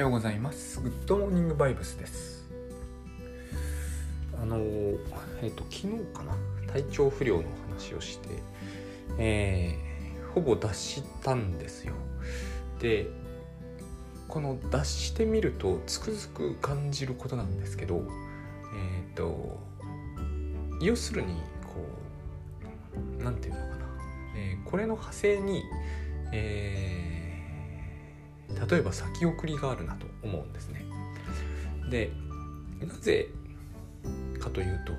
はようございます。グッドモーニングバイブスです。あのえっ、ー、と昨日かな？体調不良の話をしてえー、ほぼ脱したんですよ。でこの脱してみるとつくづく感じることなんですけどえっ、ー、と要するにこう何て言うのかな、え、これの派生にえー例えば先送りがあるなと思うんですね。でなぜかというと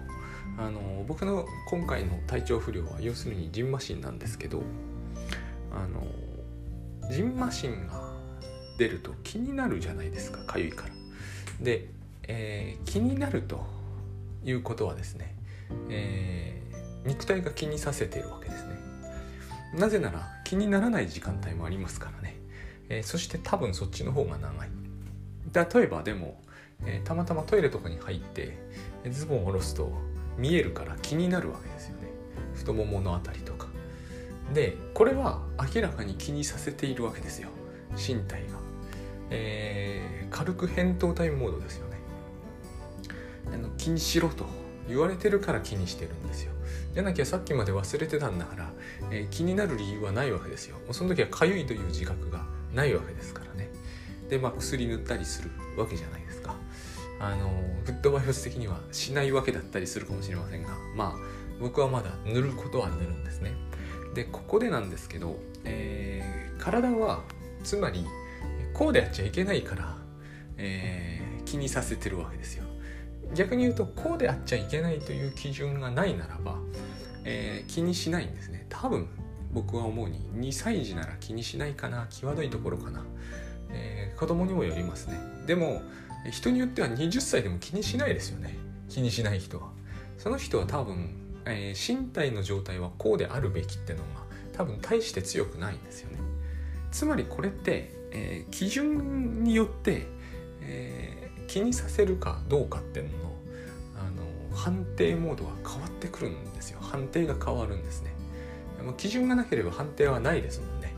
あの僕の今回の体調不良は要するにジンマシンなんですけどあのジンマシンが出ると気になるじゃないですかかゆいから。で、えー、気になるということはですね、えー、肉体が気にさせているわけですね。なぜなら気にならない時間帯もありますからね。え、そして多分そっちの方が長い。例えばでも、え、たまたまトイレとかに入ってズボンを下ろすと見えるから気になるわけですよね。太ももの辺りとか。でこれは明らかに気にさせているわけですよ。身体が、えー、軽く扁桃体モードですよね。あの気にしろと言われてるから気にしてるんですよ。じゃなきゃさっきまで忘れてたんだから、えー、気になる理由はないわけですよ。その時はかゆいという自覚がないわけですからね。でまあ薬塗ったりするわけじゃないですか。あのグッドバイオス的にはしないわけだったりするかもしれませんがまあ僕はまだ塗ることは塗るんですね。でここでなんですけど、えー、体はつまりこうでやっちゃいけないから、えー、気にさせてるわけですよ。逆に言うとこうであっちゃいけないという基準がないならば、えー、気にしないんですね。多分僕は思うに2歳児なら気にしないかな際どいところかな、えー、子供にもよりますね。でも人によっては20歳でも気にしないですよね。気にしない人は。その人は多分、えー、身体の状態はこうであるべきってのが多分大して強くないんですよね。つまりこれって、えー、基準によって、えー、気にさせるかどうかっていうののあの判定モードが変わってくるんですよ。判定が変わるんですね。基準がなければ判定はないですもんね。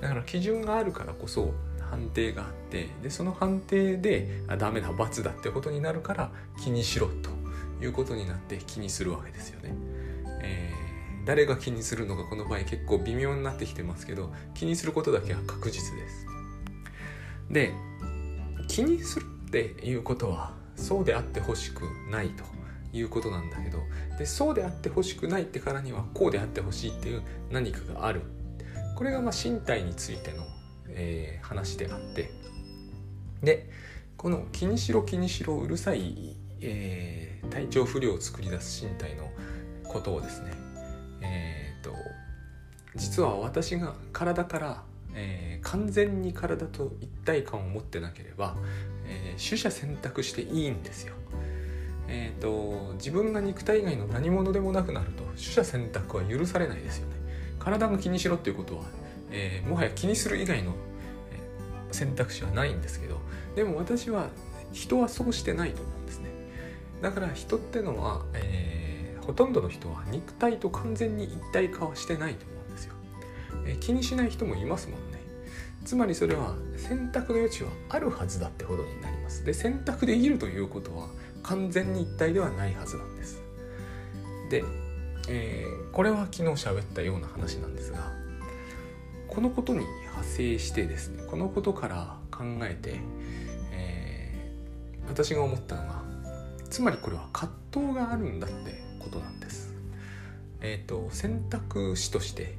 だから基準があるからこそ判定があってでその判定であダメだ罰だってことになるから気にしろということになって気にするわけですよね、えー、誰が気にするのかこの場合結構微妙になってきてますけど気にすることだけは確実です。で気にするっていうことはそうであってほしくないと。いうことなんだけどでそうであってほしくないってからにはこうであってほしいっていう何かがあるこれがまあ身体についての、えー、話であってでこの気にしろ気にしろうるさい、えー、体調不良を作り出す身体のことをですねえっ、ー、と実は私が体から、えー、完全に体と一体感を持ってなければ、えー、取捨選択していいんですよ。えーと、自分が肉体以外の何者でもなくなると取捨選択は許されないですよね。体が気にしろっていうことは、えー、もはや気にする以外の、選択肢はないんですけどでも私は人はそうしてないと思うんですね。だから人ってのは、えー、ほとんどの人は肉体と完全に一体化はしてないと思うんですよ、えー、気にしない人もいますもんね。つまりそれは選択の余地はあるはずだってことになります。で選択できるということは完全に一体ではないはずなんです。で、えー、これは昨日喋ったような話なんですがこのことに派生してですねこのことから考えて、えー、私が思ったのがつまりこれは葛藤があるんだってことなんです。えーと、選択肢として、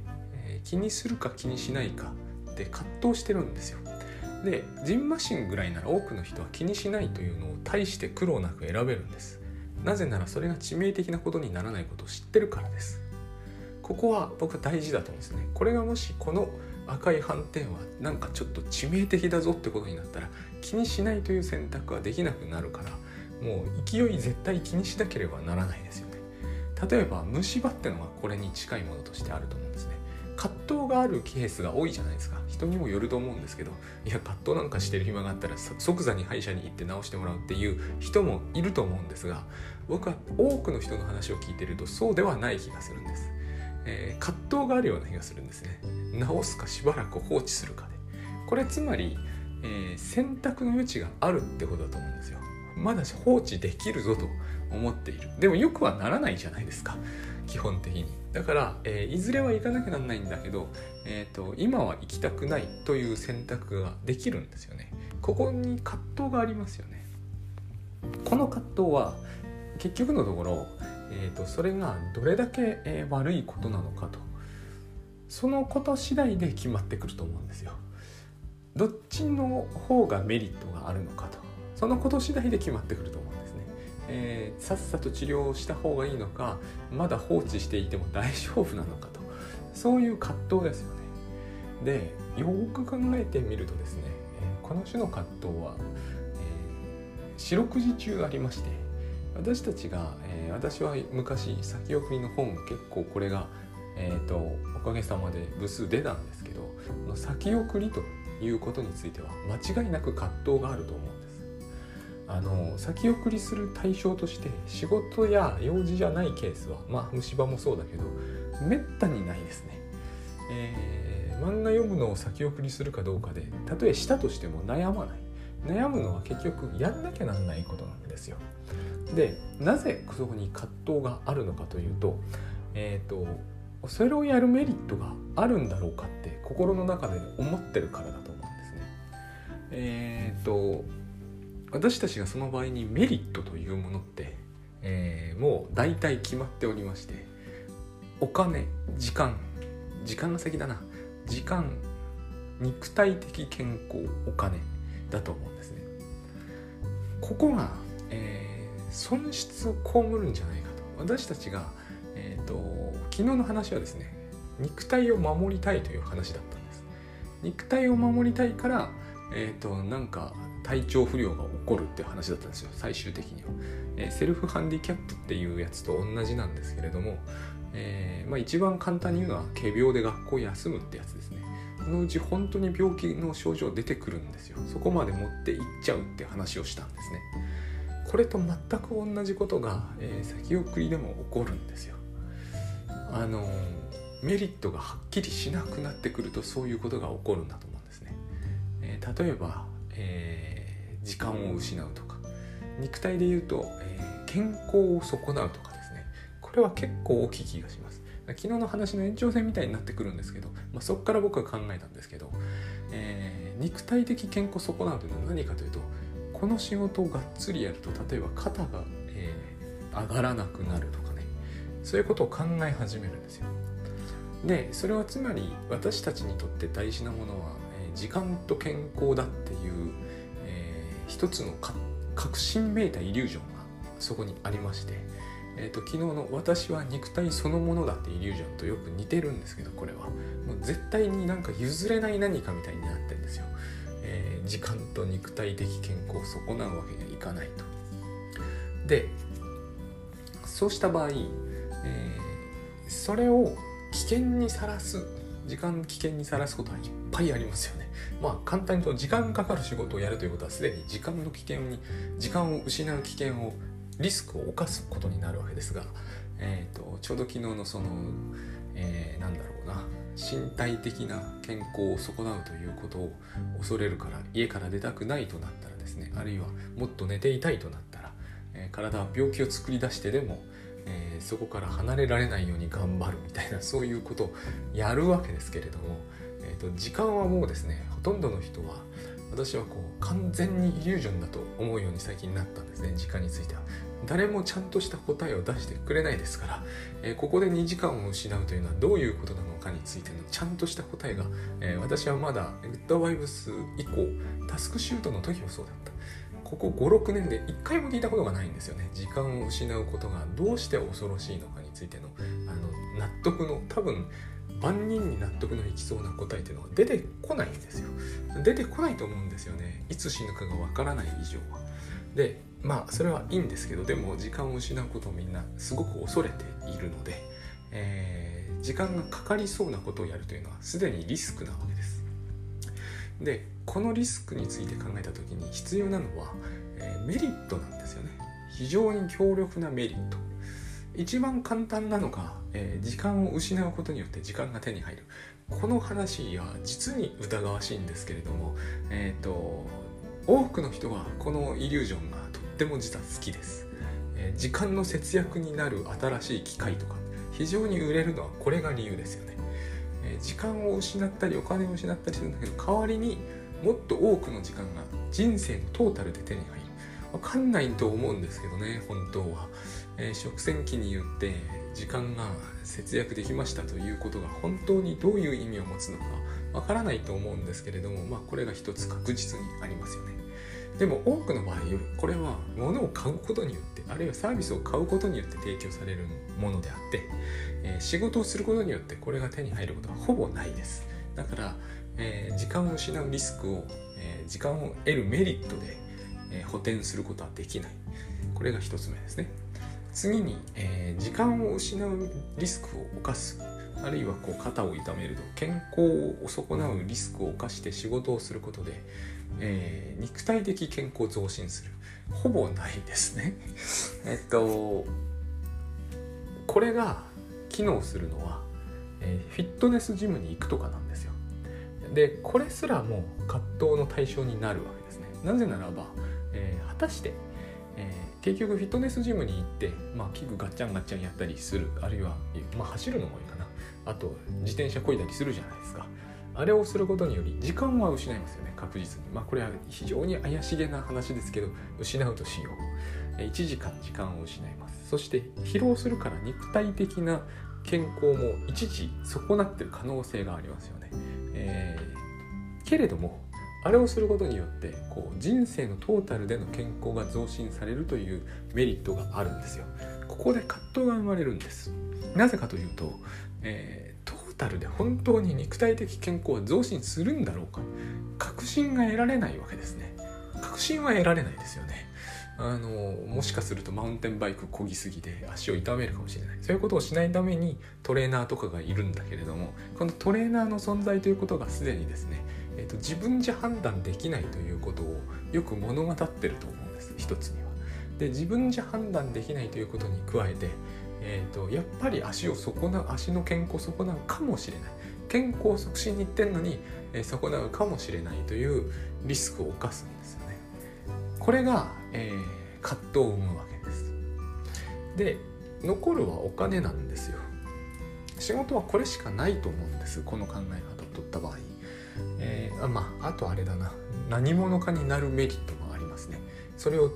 えー、気にするか気にしないかって葛藤してるんですよ。でジンマシンぐらいなら多くの人は気にしないというのを大して苦労なく選べるんです。なぜならそれが致命的なことにならないことを知ってるからです。ここは僕は大事だと思うんですね。これがもしこの赤い斑点はなんかちょっと致命的だぞってことになったら気にしないという選択はできなくなるからもう勢い絶対気にしなければならないですよね。例えば虫歯ってのがこれに近いものとしてあると思うんですね。葛藤があるケースが多いじゃないですか。人にもよると思うんですけどいや葛藤なんかしてる暇があったら即座に歯医者に行って治してもらうっていう人もいると思うんですが僕は多くの人の話を聞いてるとそうではない気がするんです、えー、葛藤があるような気がするんですね。治すかしばらく放置するかで。これつまりえー、選択の余地があるってことだと思うんですよ。まだ放置できるぞと思っている。でもよくはならないじゃないですか。基本的に。だから、えー、いずれは行かなきゃなんないんだけど、えーと、今は行きたくないという選択ができるんですよね。ここに葛藤がありますよね。この葛藤は結局のところ、えーと、それがどれだけ、えー、悪いことなのかと。そのこと次第で決まってくると思うんですよ。どっちの方がメリットがあるのかと。そのこと次第で決まってくると思う。んです、えー、さっさと治療をした方がいいのかまだ放置していても大丈夫なのかとそういう葛藤ですよねでよく考えてみるとですね、えー、この種の葛藤は、えー、四六時中ありまして私たちが、えー、私は昔先送りの本結構これが、えーと、おかげさまで部数出たんですけど先送りということについては間違いなく葛藤があると思うんです。あの先送りする対象として仕事や用事じゃないケースはまあ虫歯もそうだけどめったにないですね。えー、漫画読むのを先送りするかどうかでたとえしたとしても悩まない悩むのは結局やんなきゃなんないことなんですよ。でなぜそこに葛藤があるのかというと,、えーと、とそれをやるメリットがあるんだろうかって心の中で思ってるからだと思うんですね。えっ、ー、と私たちがその場合にメリットというものって、えー、もう大体決まっておりましてお金時間時間の先だな。時間肉体的健康お金だと思うんですね。ここが、えー、損失を被るんじゃないかと。私たちが、えーと、昨日の話はですね肉体を守りたいという話だったんです。肉体を守りたいからえっ、ー、となんか体調不良が起こるっていう話だったんですよ最終的には、えー、セルフハンディキャップっていうやつと同じなんですけれども、えーまあ、一番簡単に言うのは仮病で学校休むってやつですね。そのうち本当に病気の症状出てくるんですよ。そこまで持っていっちゃうって話をしたんですね。これと全く同じことが、えー、先送りでも起こるんですよ。あのメリットがはっきりしなくなってくるとそういうことが起こるんだと思うんですね、えー、例えば、えー時間を失うとか。肉体で言うと、えー、健康を損なうとかですね。これは結構大きい気がします。昨日の話の延長線みたいになってくるんですけど、まあ、そこから僕は考えたんですけど、えー、肉体的健康損なうというのは何かというとこの仕事をがっつりやると例えば肩が、えー、上がらなくなるとかね。そういうことを考え始めるんですよ。でそれはつまり私たちにとって大事なものは、えー、時間と健康だっていう一つの確信めいたイリュージョンがそこにありまして、えーと、昨日の「私は肉体そのものだ」ってイリュージョンとよく似てるんですけどこれは。もう絶対になんか譲れない何かみたいになってるんですよ、えー、時間と肉体的健康を損なうわけにはいかないと。でそうした場合、えー、それを危険にさらす時間危険にさらすことはいっぱいありますよね。まあ簡単に言うと時間かかる仕事をやるということはすでに時間の危険に時間を失う危険をリスクを冒すことになるわけですが、えーと、ちょうど昨日のその、えー、なんだろうな身体的な健康を損なうということを恐れるから家から出たくないとなったらですねあるいはもっと寝ていたいとなったら、えー、体は病気を作り出してでもえー、そこから離れられないように頑張るみたいな そういうことをやるわけですけれども、えーと、時間はもうですねほとんどの人は私はこう完全にイリュージョンだと思うように最近なったんですね時間については。誰もちゃんとした答えを出してくれないですから、えー、ここで2時間を失うというのはどういうことなのかについてのちゃんとした答えが、えー、私はまだグッドバイブス以降タスクシュートの時もそうだった。ここ56年で1回も聞いたことがないんですよね。時間を失うことがどうして恐ろしいのかについてのあの納得の多分万人に納得のいきそうな答えっていうのが出てこないんですよ。出てこないと思うんですよね。いつ死ぬかがわからない以上は。でまあそれはいいんですけどでも時間を失うことをみんなすごく恐れているので、えー、時間がかかりそうなことをやるというのはすでにリスクなわけです。でこのリスクについて考えた時に必要なのは、えー、メリットなんですよね。非常に強力なメリット。一番簡単なのが、えー、時間を失うことによって時間が手に入る。この話は実に疑わしいんですけれども、えーと、多くの人はこのイリュージョンがとっても実は好きです、え、時間の節約になる新しい機械とか非常に売れるのはこれが理由ですよね、えー、時間を失ったりお金を失ったりするんだけど代わりにもっと多くの時間が人生のトータルで手に入る分かんないと思うんですけどね本当は、えー、食洗機によって時間が節約できましたということが本当にどういう意味を持つのかわからないと思うんですけれども、まあ、これが一つ確実にありますよね。でも多くの場合これは物を買うことによってあるいはサービスを買うことによって提供されるものであって、えー、仕事をすることによってこれが手に入ることはほぼないです。だから、えー、時間を失うリスクを、えー、時間を得るメリットで、え補填することはできない。これが一つ目ですね。次に、え、時間を失うリスクを冒す。あるいはこう肩を痛めると健康を損なうリスクを冒して仕事をすることで、えー、肉体的健康増進する。ほぼないですね。えっとこれが機能するのは、えー、フィットネスジムに行くとかなんですよ。でこれすらも葛藤の対象になるわけですね。なぜならば、えー、果たして結局フィットネスジムに行って、まあ、器具ガッチャンガッチャンやったりする。あるいは、まあ、走るのもいいかな。あと自転車こいだりするじゃないですか。あれをすることにより時間は失いますよね。確実に。まあこれは非常に怪しげな話ですけど失うとしよう。1時間時間を失います。そして疲労するから肉体的な健康も一時損なってる可能性がありますよね、えー、けれどもあれをすることによってこう人生のトータルでの健康が増進されるというメリットがあるんですよ。ここで葛藤が生まれるんです。なぜかというと、えー、トータルで本当に肉体的健康は増進するんだろうか確信が得られないわけですね。確信は得られないですよね。あのもしかするとマウンテンバイク漕ぎすぎて足を痛めるかもしれないそういうことをしないためにトレーナーとかがいるんだけれどもこのトレーナーの存在ということがすでにですねえーと、自分じゃ判断できないということをよく物語ってると思うんです一つには。で自分じゃ判断できないということに加えて、えーと、やっぱり足を損なう足の健康を損なうかもしれない健康促進に行ってんのに、えー、損なうかもしれないというリスクを冒すんですよね。これが、えー、葛藤を生むわけです。で残るはお金なんですよ。仕事はこれしかないと思うんですこの考え方を取った場合。えー、あまああとあれだな何者かになるメリットもありますねそれを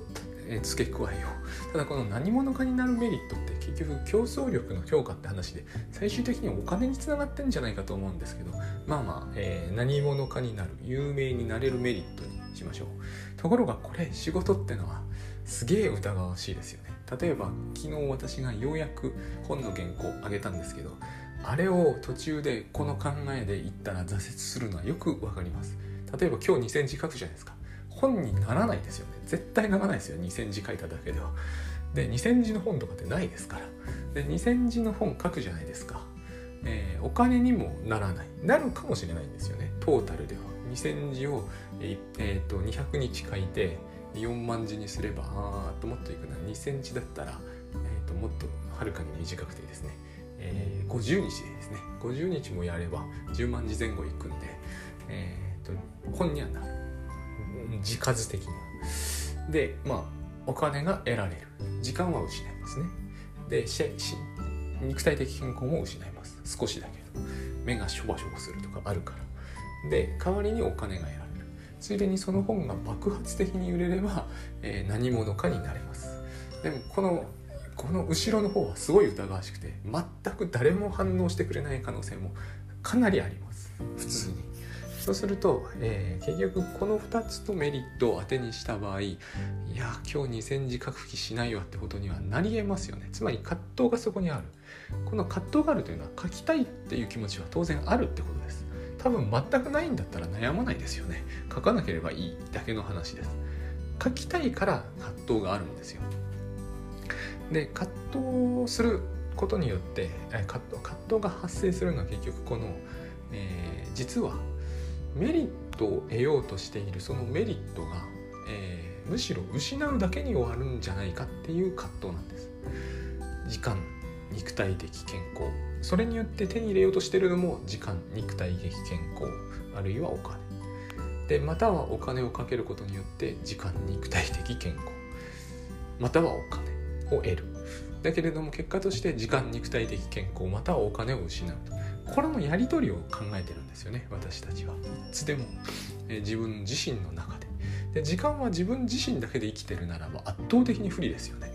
え付け加えよう。ただこの何者かになるメリットって結局競争力の強化って話で最終的にお金につながってんじゃないかと思うんですけどまあまあ、えー、何者かになる有名になれるメリットにしましょう。ところがこれ仕事ってのはすげえ疑わしいですよね。例えば昨日私がようやく本の原稿をあげたんですけどあれを途中でこの考えで言ったら挫折するのはよくわかります。例えば今日2センチ書くじゃないですか。本にならないですよね。絶対ならないですよ。2センチ書いただけでは。で2センチの本とかってないですから。で2センチの本書くじゃないですか、えー、お金にもならない。なるかもしれないんですよね。トータルでは。2センチを、えー、と200日書いて4万字にすればあーともっといくな。2センチだったら、えー、ともっとはるかに短くてですね。えー、50日ですね。50日もやれば10万字前後いくんで、えーと、本にはなる。字数的にはでまあお金が得られる。時間は失いますね。で肉体的健康も失います。少しだけど目がしょぼしょぼするとかあるから。で代わりにお金が得られる。ついでにその本が爆発的に売れれば、えー、何者かになれます。でもこのこの後ろの方はすごい疑わしくて全く誰も反応してくれない可能性もかなりあります。普通に。そうすると、えー、結局この2つとメリットを当てにした場合いや今日2000字書く気しないわってことにはなりえますよね。つまり葛藤がそこにある。この葛藤があるというのは書きたいっていう気持ちは当然あるってことです。多分全くないんだったら悩まないですよね。書かなければいいだけの話です。書きたいから葛藤があるんですよ。で葛藤することによって葛藤葛藤が発生するのは結局この、えー、実はメリットを得ようとしているそのメリットが、えー、むしろ失うだけに終わるんじゃないかっていう葛藤なんです。時間肉体的健康。それによって手に入れようとしてるのも時間肉体的健康。あるいはお金。でまたはお金をかけることによって時間肉体的健康。またはお金を得る。だけれども結果として時間肉体的健康。またはお金を失うと。これのやり取りを考えてるんですよね私たちは。いつでも、え自分自身の中で。で時間は自分自身だけで生きてるならば圧倒的に不利ですよね。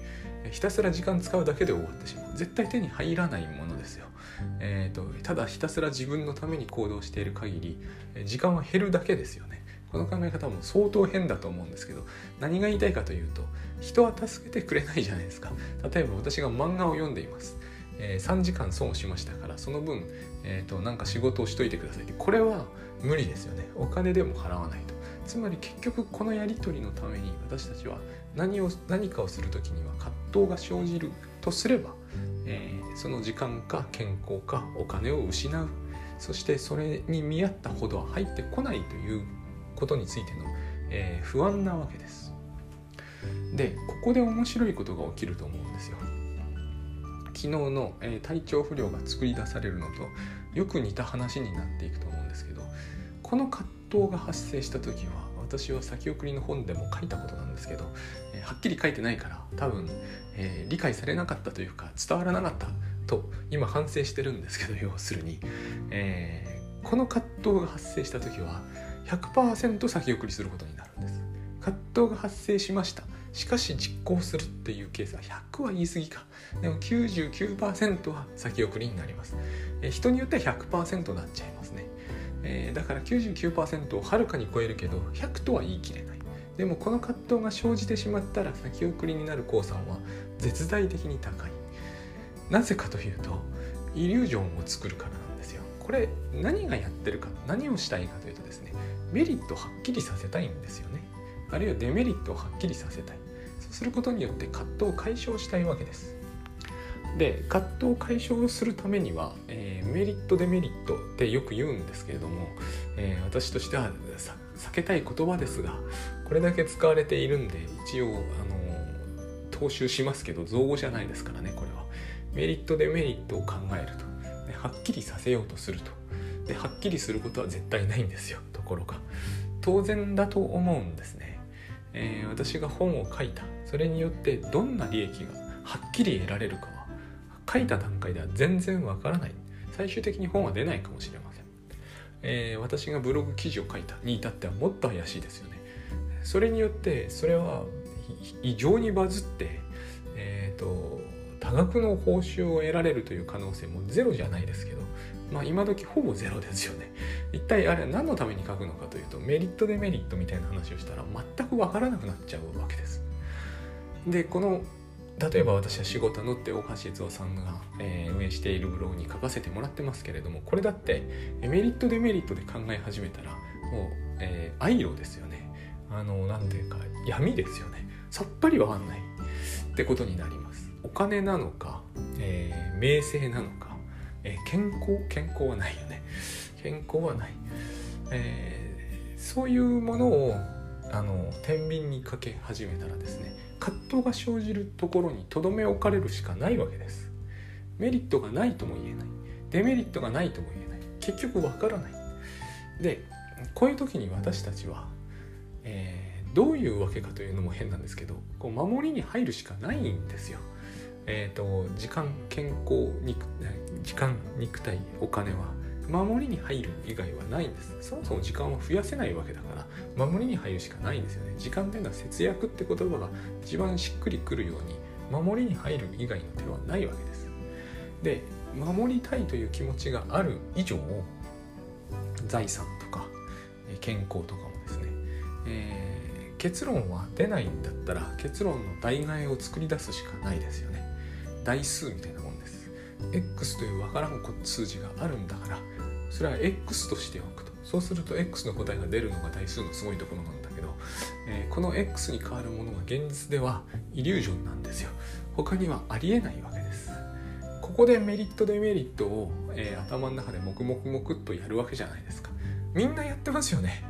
ひたすら時間使うだけで終わってしまう。絶対手に入らないものですよ、えーと、ただひたすら自分のために行動している限り時間は減るだけですよね。この考え方も相当変だと思うんですけど何が言いたいかというと人は助けてくれないじゃないですか。例えば私が漫画を読んでいます、えー、3時間損しましたからその分、えーと、なんか仕事をしといてくださいってこれは無理ですよねお金でも払わないとつまり結局このやり取りのために私たちは何を何かをする時には葛藤が生じるとすれば、えー、その時間か健康かお金を失うそしてそれに見合ったほどは入ってこないということについての、えー、不安なわけです。でここで面白いことが起きると思うん。昨日の、えー、体調不良が作り出されるのとよく似た話になっていくと思うんですけどこの葛藤が発生した時は私は先送りの本でも書いたことなんですけど、えー、はっきり書いてないから多分、えー、理解されなかったというか伝わらなかったと今反省してるんですけど要するに、え、この葛藤が発生した時は100%先送りすることになるんです。葛藤が発生しました。しかし実行するっていうケースは100は言い過ぎか。でも99%は先送りになります、え人によっては100%になっちゃいますね、え、だから99%をはるかに超えるけど100とは言い切れない。でもこの葛藤が生じてしまったら先送りになる降参は絶大的に高い。なぜかというとイリュージョンを作るからなんですよ。これ何がやってるか何をしたいかというとですねメリットをはっきりさせたいんですよね。あるいはデメリットをはっきりさせたい。することによって葛藤を解消したいわけです。で葛藤を解消するためには、えー、メリットデメリットってよく言うんですけれども、えー、私としては避けたい言葉ですがこれだけ使われているんで一応あの踏襲しますけど造語じゃないですからねこれは。メリットデメリットを考えると、ね、はっきりさせようとすると。ではっきりすることは絶対ないんですよところが。当然だと思うんですね、えー、私が本を書いた。それによってどんな利益がはっきり得られるかは書いた段階では全然わからない最終的に本は出ないかもしれません、えー、私がブログ記事を書いたに至ってはもっと怪しいですよねそれによってそれは異常にバズってえっ、ー、と多額の報酬を得られるという可能性もゼロじゃないですけどまあ今時ほぼゼロですよね。一体あれは何のために書くのかというとメリットデメリットみたいな話をしたら全く分からなくなっちゃうわけです。でこの例えば私は仕事のって大橋悦夫さんが、えー、運営しているブログに書かせてもらってますけれどもこれだってメリットデメリットで考え始めたらもう、えー、アイロですよね。あの何ていうか闇ですよね。さっぱりわかんない。ってことになります。お金なのか、えー、名声なのかえー、健康健康はないよね。健康はない、えー、そういうものをあの天秤にかけ始めたらですね葛藤が生じるところにとどめ置かれるしかないわけです。メリットがないとも言えない。デメリットがないとも言えない。結局わからない。でこういう時に私たちは、えー、どういうわけかというのも変なんですけどこう守りに入るしかないんですよ。えーと、時間健康肉時間肉体お金は。守りに入る以外はないんです。そもそも時間は増やせないわけだから守りに入るしかないんですよね。時間っていうのは節約って言葉が一番しっくりくるように守りに入る以外の手はないわけです。で守りたいという気持ちがある以上財産とか健康とかもですね、えー、結論は出ないんだったら結論の代替えを作り出すしかないですよね。代数みたいなもんです。X というわからん数字があるんだからそれは X としておくと。そうすると X の答えが出るのが代数のすごいところなんだけど、えー、この X に変わるものが現実ではイリュージョンなんですよ。他にはありえないわけです。ここでメリットデメリットを、えー、頭の中で黙々黙っとやるわけじゃないですか。みんなやってますよね。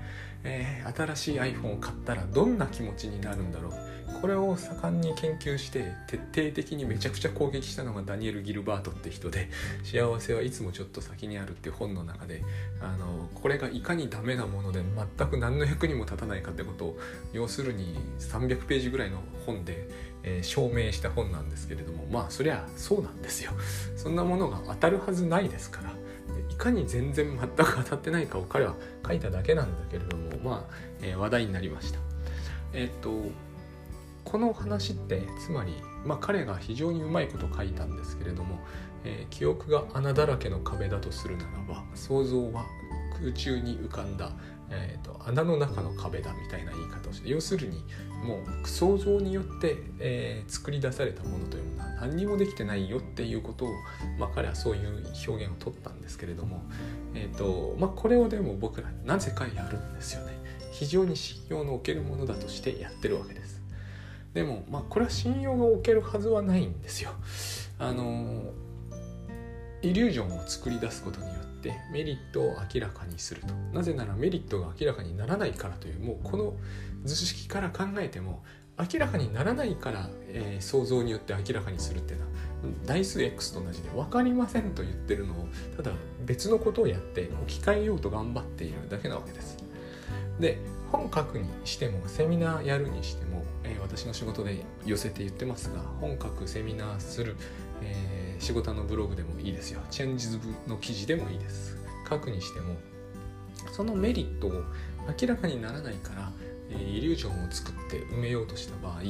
えー、新しい iPhone を買ったらどんな気持ちになるんだろう。これを盛んに研究して徹底的にめちゃくちゃ攻撃したのがダニエル・ギルバートって人で「幸せはいつもちょっと先にある」って本の中であのこれがいかにダメなもので全く何の役にも立たないかってことを要するに300ページぐらいの本で、えー、証明した本なんですけれどもまあそりゃそうなんですよ。そんなものが当たるはずないですから。いかに全然全く当たってないかを彼は書いただけなんだけれどもまあ、えー、話題になりました。えっ、とこの話ってつまり、まあ、彼が非常にうまいこと書いたんですけれども、えー、記憶が穴だらけの壁だとするならば想像は空中に浮かんだ、えーと、穴の中の壁だみたいな言い方をして要するにもう想像によって、えー、作り出されたものというものは何にもできてないよっていうことを、まあ、彼はそういう表現を取ったんですけれども、えーとまあ、これをでも僕らなぜかやるんですよね。非常に信用のおけるものだとしてやってるわけです。でもまあこれは信用が置けるはずはないんですよ。あのイリュージョンを作り出すことによってメリットを明らかにするとなぜならメリットが明らかにならないからというもうこの図式から考えても明らかにならないから、えー、想像によって明らかにするっていうのは代数 X と同じで分かりませんと言ってるのをただ別のことをやって置き換えようと頑張っているだけなわけです。で本書くにしてもセミナーやるにしても、えー、私の仕事で寄せて言ってますが本書くセミナーする、えー、仕事のブログでもいいですよ。チェンジズの記事でもいいです。書くにしてもそのメリットを明らかにならないから、えー、イリュージョンを作って埋めようとした場合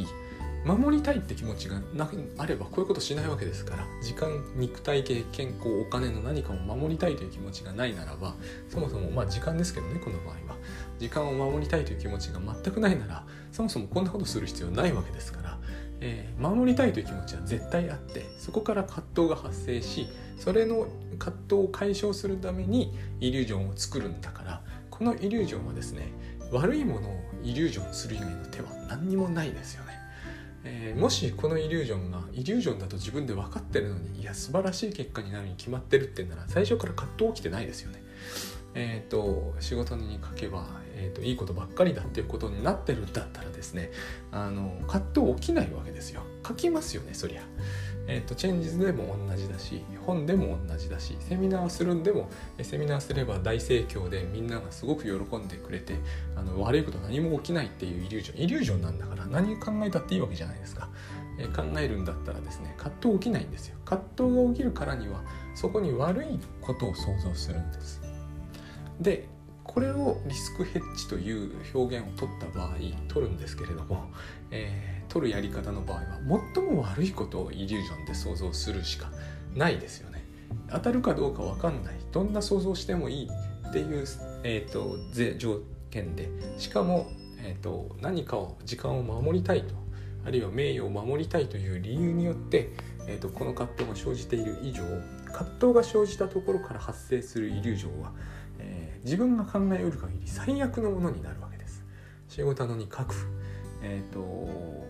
守りたいって気持ちがなあればこういうことしないわけですから時間肉体系健康お金の何かを守りたいという気持ちがないならばそもそもまあ時間ですけどねこの場合は。時間を守りたいという気持ちが全くないならそもそもこんなことする必要ないわけですから、えー、守りたいという気持ちは絶対あってそこから葛藤が発生しそれの葛藤を解消するためにイリュージョンを作るんだからこのイリュージョンはですね悪いものをイリュージョンする以外の手は何にもないですよね。えー、もしこのイリュージョンがイリュージョンだと自分で分かってるのにいや素晴らしい結果になるに決まってるってんなら最初から葛藤起きてないですよね。えーと、仕事に書けば、えーと、いいことばっかりだっていうことになってるんだったらですねあの葛藤起きないわけですよ。書きますよねそりゃ。えーと、チェンジズでも同じだし本でも同じだしセミナーするんでもセミナーすれば大盛況でみんながすごく喜んでくれてあの悪いこと何も起きないっていうイリュージョンイリュージョンなんだから何考えたっていいわけじゃないですか、え、考えるんだったらですね葛藤起きないんですよ。葛藤が起きるからにはそこに悪いことを想像するんです。でこれをリスクヘッジという表現を取った場合取るんですけれども、えー、取るやり方の場合は最も悪いことをイリュージョンで想像するしかないですよね。当たるかどうか分かんない。どんな想像してもいいっていう、えーと、条件でしかも、えーと、何かを時間を守りたいとあるいは名誉を守りたいという理由によって、えーとこの葛藤が生じている以上葛藤が生じたところから発生するイリュージョンは自分が考えうる限り最悪のものになるわけです。仕事なのに書く。えっ、ー、と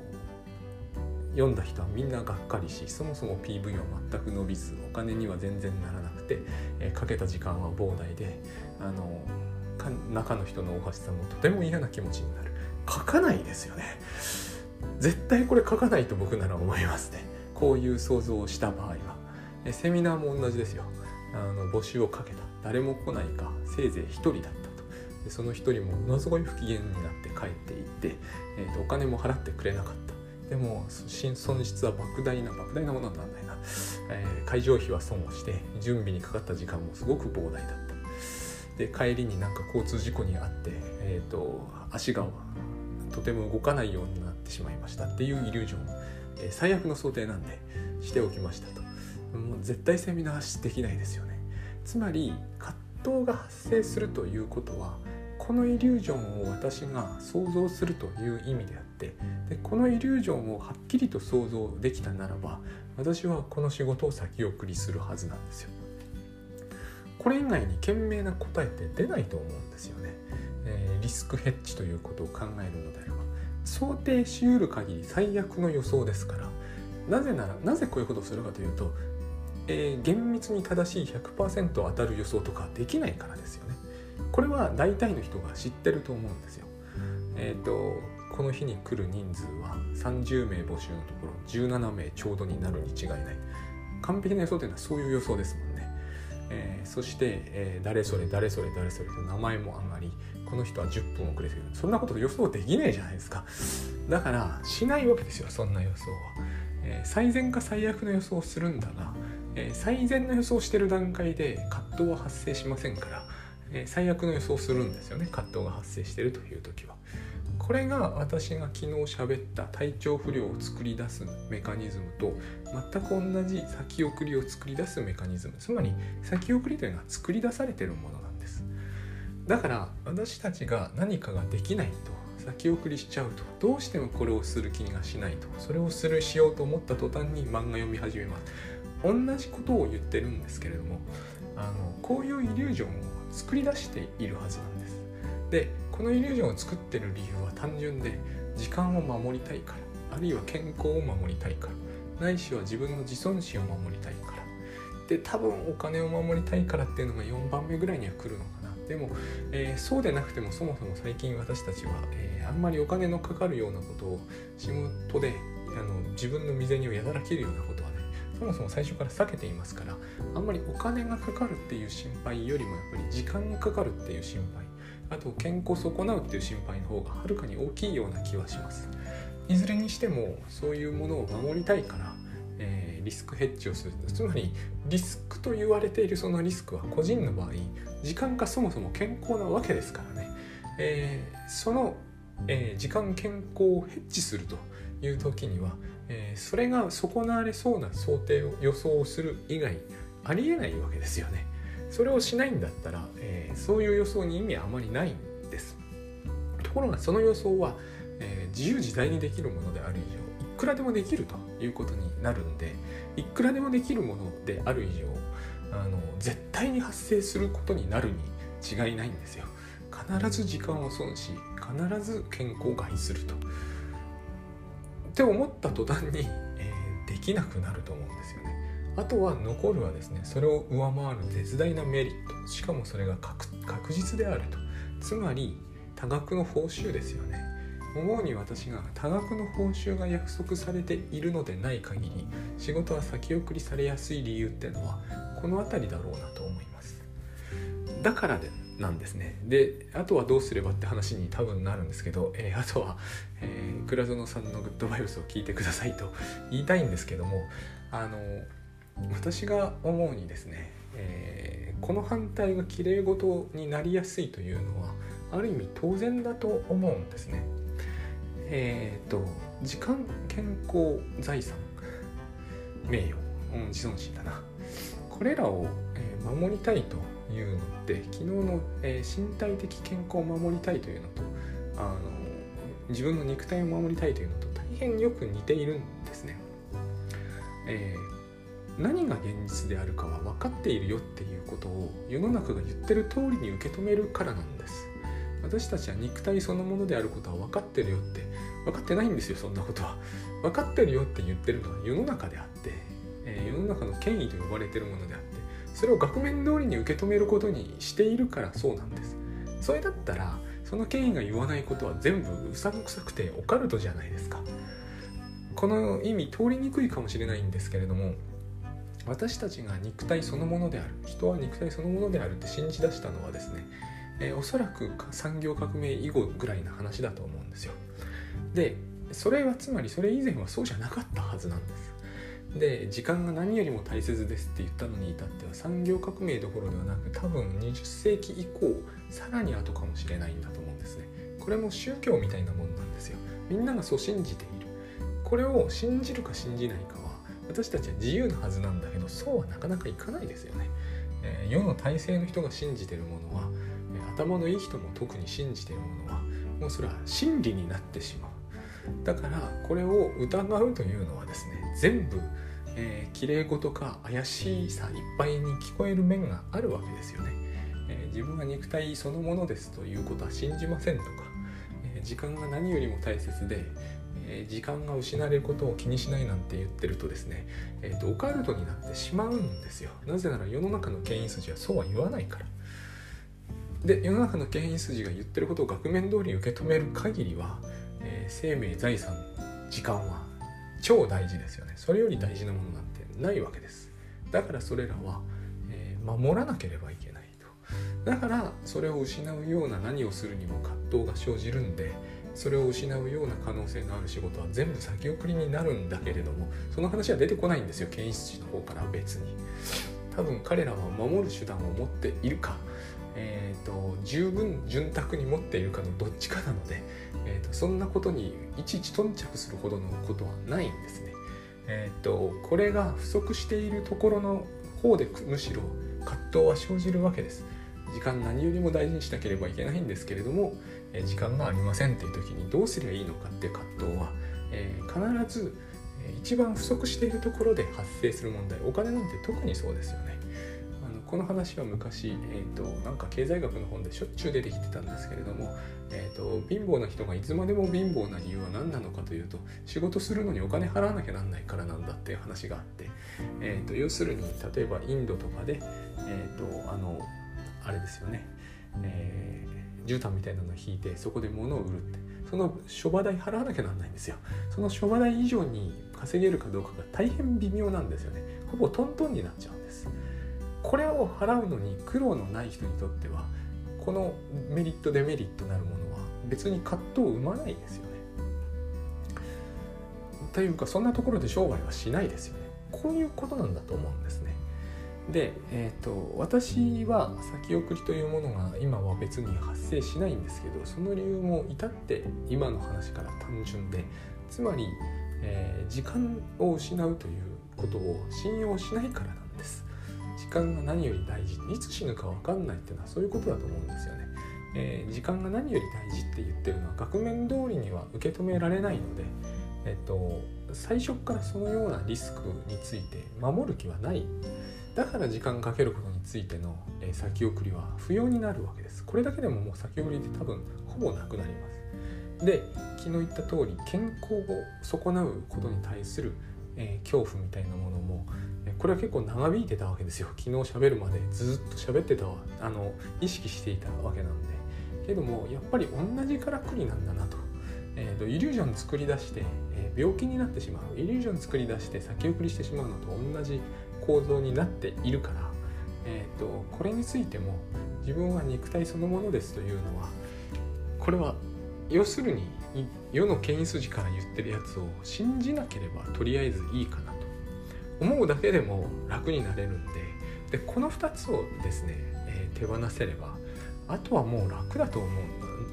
読んだ人はみんながっかりしそもそも PV は全く伸びずお金には全然ならなくて、えー、かけた時間は膨大であの中の人の大橋さんもとても嫌な気持ちになる。書かないですよね。絶対これ書かないと僕なら思いますね。こういう想像をした場合は。セミナーも同じですよ。あの募集をかけた。誰も来ないかせいぜい1人だったと。でその1人もものすごい不機嫌になって帰っていって、えーと、お金も払ってくれなかった。でも損失は莫大な莫大なものなんないな、えー、会場費は損をして準備にかかった時間もすごく膨大だった。で帰りになんか交通事故に遭って、えーと、足がとても動かないようになってしまいました。っていうイリュージョン、えー、最悪の想定なんでしておきましたと。もう絶対セミナーできないですよね。つまり葛藤が発生するということはこのイリュージョンを私が想像するという意味であってでこのイリュージョンをはっきりと想像できたならば私はこの仕事を先送りするはずなんですよ。これ以外に賢明な答えって出ないと思うんですよね。えー、リスクヘッジということを考えるのであれば想定しうる限り最悪の予想ですからなぜならなぜこういうことをするかというとえー、厳密に正しい100%当たる予想とかできないからですよね。これは大体の人が知ってると思うんですよ。えっ、ー、とこの日に来る人数は30名募集のところ17名ちょうどになるに違いない。完璧な予想というのはそういう予想ですもんね、えー、そして、えー、誰それ誰それ誰それと名前も上がりこの人は10分遅れてる。そんなこと予想できないじゃないですか。だからしないわけですよそんな予想は、えー、最善か最悪の予想をするんだが、え、最善の予想をしてる段階で葛藤は発生しませんから、え、最悪の予想をするんですよね。葛藤が発生してるという時は。これが私が昨日喋った体調不良を作り出すメカニズムと全く同じ先送りを作り出すメカニズム。つまり先送りというのは作り出されてるものなんです。だから私たちが何かができないと先送りしちゃうとどうしてもこれをする気がしないとそれをするしようと思った途端に漫画読み始めます。同じことを言ってるんですけれどもあのこういうイリュージョンを作り出しているはずなんです。でこのイリュージョンを作ってる理由は単純で時間を守りたいからあるいは健康を守りたいからないしは自分の自尊心を守りたいから。で多分お金を守りたいからっていうのが4番目ぐらいには来るのかな。でも、えー、そうでなくてもそもそも最近私たちは、えー、あんまりお金のかかるようなことを仕事であの自分の身銭をやだらけるようなことそもそも最初から避けていますからあんまりお金がかかるっていう心配よりもやっぱり時間がかかるっていう心配あと健康損なうっていう心配の方がはるかに大きいような気はします。いずれにしてもそういうものを守りたいから、えー、リスクヘッジをする。つまりリスクと言われているそのリスクは個人の場合時間がそもそも健康なわけですからね、えー、その、えー、時間健康をヘッジすると。いう時には、えそれが損なわれそうな想定を予想をする以外ありえないわけですよね。それをしないんだったら、えー、そういう予想に意味はあまりないんです。ところがその予想は、えー、自由自在にできるものである以上いくらでもできるということになるんでいくらでもできるものである以上あの絶対に発生することになるに違いないんですよ。必ず時間を損し必ず健康を害すると。って思った途端に、えー、できなくなると思うんですよね。あとは残るはですねそれを上回る絶大なメリット。しかもそれが確実であると。つまり多額の報酬ですよね。思うに私が多額の報酬が約束されているのでない限り仕事は先送りされやすい理由っていうのはこの辺りだろうなと思います。だからでなんですねであとはどうすればって話に多分なるんですけど、えー、あとは、えー、倉園さんのグッドバイブスを聞いてくださいと 言いたいんですけどもあの私が思うにですね、えー、この反対がきれい事になりやすいというのはある意味当然だと思うんですね。えっ、ー、と時間健康財産名誉、うん、自尊心だなこれらを、え、守りたいというのって昨日の、えー、身体的健康を守りたいというのとあの自分の肉体を守りたいというのと大変よく似ているんですね。えー何が現実であるかは分かっているよっていうことを世の中が言ってる通りに受け止めるからなんです私たちは肉体そのものであることは分かってるよって分かってないんですよそんなことは分かってるよって言ってるのは世の中であって、えー、世の中の権威と呼ばれてるものであってそれを額面通りに受け止めることにしているからそうなんです。それだったらその権威が言わないことは全部うさんくさくてオカルトじゃないですか。この意味通りにくいかもしれないんですけれども私たちが肉体そのものである人は肉体そのものであるって信じ出したのはですね、えー、おそらく産業革命以後ぐらいな話だと思うんですよ。でそれはつまりそれ以前はそうじゃなかったはずなんです。で時間が何よりも大切ですって言ったのに至っては産業革命どころではなく多分20世紀以降さらに後かもしれないんだと思うんですね。これも宗教みたいなもんなんですよ。みんながそう信じている。これを信じるか信じないかは私たちは自由なはずなんだけどそうはなかなかいかないですよね、えー、世の体制の人が信じてるものは、頭のいい人も特に信じてるものはもうそれは真理になってしまう。だからこれを疑うというのはですね全部えー、綺麗事か怪しさいっぱいに聞こえる面があるわけですよね、えー、自分は肉体そのものですということは信じませんとか、えー、時間が何よりも大切で、え時間が失われることを気にしないなんて言ってるとですね、えーと、オカルトになってしまうんですよ。なぜなら世の中の権威筋はそうは言わないから。で世の中の権威筋が言ってることを額面通り受け止める限りは、えー、生命財産時間は超大事ですよね。それより大事なものなんてないわけです。だからそれらは、えー、守らなければいけないと。だからそれを失うような何をするにも葛藤が生じるんでそれを失うような可能性のある仕事は全部先送りになるんだけれどもその話は出てこないんですよ。検出士の方からは別に。多分彼らは守る手段を持っているかえーと、十分潤沢に持っているかのどっちかなので、えーと、そんなことにいちいち頓着するほどのことはないんですね。えーと、これが不足しているところの方でむしろ葛藤は生じるわけです。時間何よりも大事にしなければいけないんですけれども、え、時間がありませんっていう時にどうすりゃいいのかっていう葛藤は、えー、必ず一番不足しているところで発生する問題お金なんて特にそうですよね。この話は昔、えーと、なんか経済学の本でしょっちゅう出てきてたんですけれども、えーと、貧乏な人がいつまでも貧乏な理由は何なのかというと仕事するのにお金払わなきゃなんないからなんだっていう話があって、えーと、要するに例えばインドとかで、えー、とあのあれですよね、えー、絨毯みたいなのを引いてそこで物を売るってその諸場代払わなきゃなんないんですよ。その諸場代以上に稼げるかどうかが大変微妙なんですよね。ほぼトントンになっちゃうんです。これを払うのに苦労のない人にとってはこのメリットデメリットなるものは別に葛藤を生まないですよね。というかそんなところで商売はしないですよね。こういうことなんだと思うんですね。で、えーと、私は先送りというものが今は別に発生しないんですけどその理由も至って今の話から単純でつまり、えー、時間を失うということを信用しないからなんです。時間が何より大事いつ死ぬか分かんないっていうのはそういうことだと思うんですよね。えー、時間が何より大事って言ってるのは額面通りには受け止められないので、えっと、最初からそのようなリスクについて守る気はない。だから時間かけることについての、え先送りは不要になるわけです。これだけでももう先送りって多分ほぼなくなります。で昨日言った通り健康を損なうことに対する、えー、恐怖みたいなものもこれは結構長引いてたわけですよ。昨日喋るまでずっと喋ってたあの意識していたわけなんで。けどもやっぱり同じからくりなんだなと,、えーと、イリュージョン作り出して、えー、病気になってしまう。イリュージョン作り出して先送りしてしまうのと同じ構造になっているから、えーと、これについても自分は肉体そのものですというのはこれは要するに世の権威筋から言ってるやつを信じなければとりあえずいいかな。思うだけでも楽になれるんででこの2つをですね、えー、手放せればあとはもう楽だと思う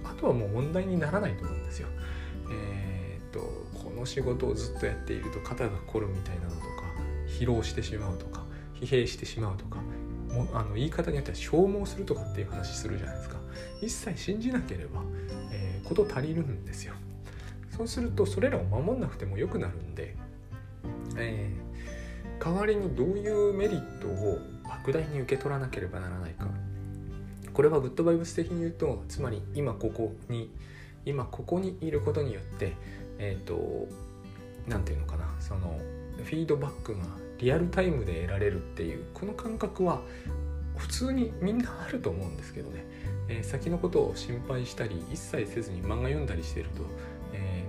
あとはもう問題にならないと思うんですよ。えー、とこの仕事をずっとやっていると肩が凝るみたいなのとか疲労してしまうとか疲弊してしまうとかもあの言い方によっては消耗するとかっていう話するじゃないですか一切信じなければ、えー、こと足りるんですよそうするとそれらを守んなくてもよくなるんで、えー代わりにどういうメリットを莫大に受け取らなければならないか。これはグッドバイブス的に言うとつまり今ここに今ここにいることによってえっ、ー、と何て言うのかな。そのフィードバックがリアルタイムで得られるっていうこの感覚は普通にみんなあると思うんですけどね、えー、先のことを心配したり一切せずに漫画読んだりしてると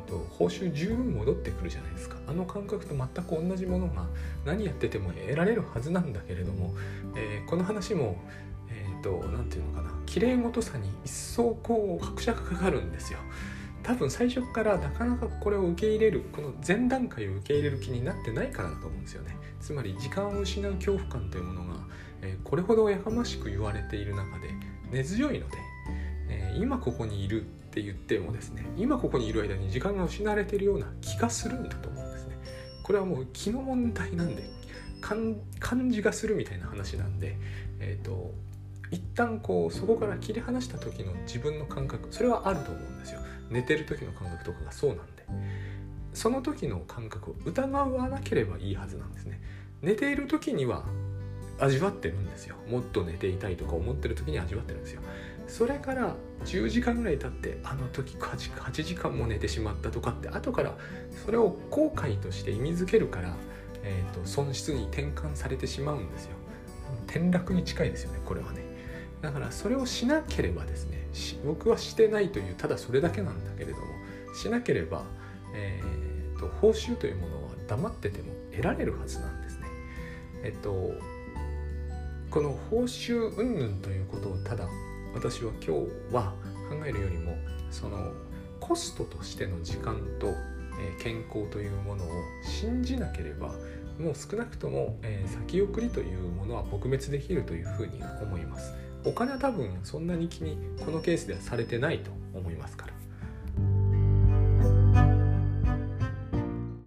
と報酬十分戻ってくるじゃないですか。あの感覚と全く同じものが何やってても得られるはずなんだけれども、えー、この話もえっ、ー、と何て言うのかな。綺麗事さに一層こう拍車がかかるんですよ。多分最初からなかなかこれを受け入れるこの前段階を受け入れる気になってないからだと思うんですよね。つまり時間を失う恐怖感というものが、えー、これほどやかましく言われている中で根強いので、えー、今ここにいるって言ってもですね今ここにいる間に時間が失われているような気がするんだと思うんですね。これはもう気の問題なんで感じがするみたいな話なんでえっ、ー、と一旦こうそこから切り離した時の自分の感覚それはあると思うんですよ。寝てる時の感覚とかがそうなんで。その時の感覚を疑わなければいいはずなんですね。寝ている時には味わってるんですよ。もっと寝ていたいとか思ってる時に味わってるんですよ。それから10時間ぐらい経ってあの時8時間も寝てしまったとかって後からそれを後悔として意味づけるから、えーと、損失に転換されてしまうんですよ転落に近いですよねこれはねだからそれをしなければですね僕はしてないというただそれだけなんだけれどもしなければ、えーと、報酬というものは黙ってても得られるはずなんですね。えっとこの報酬云々ということをただ私は今日は考えるよりもそのコストとしての時間と、え健康というものを信じなければもう少なくとも、え、先送りというものは撲滅できるというふうに思います。お金は多分そんなに気にこのケースではされてないと思いますから。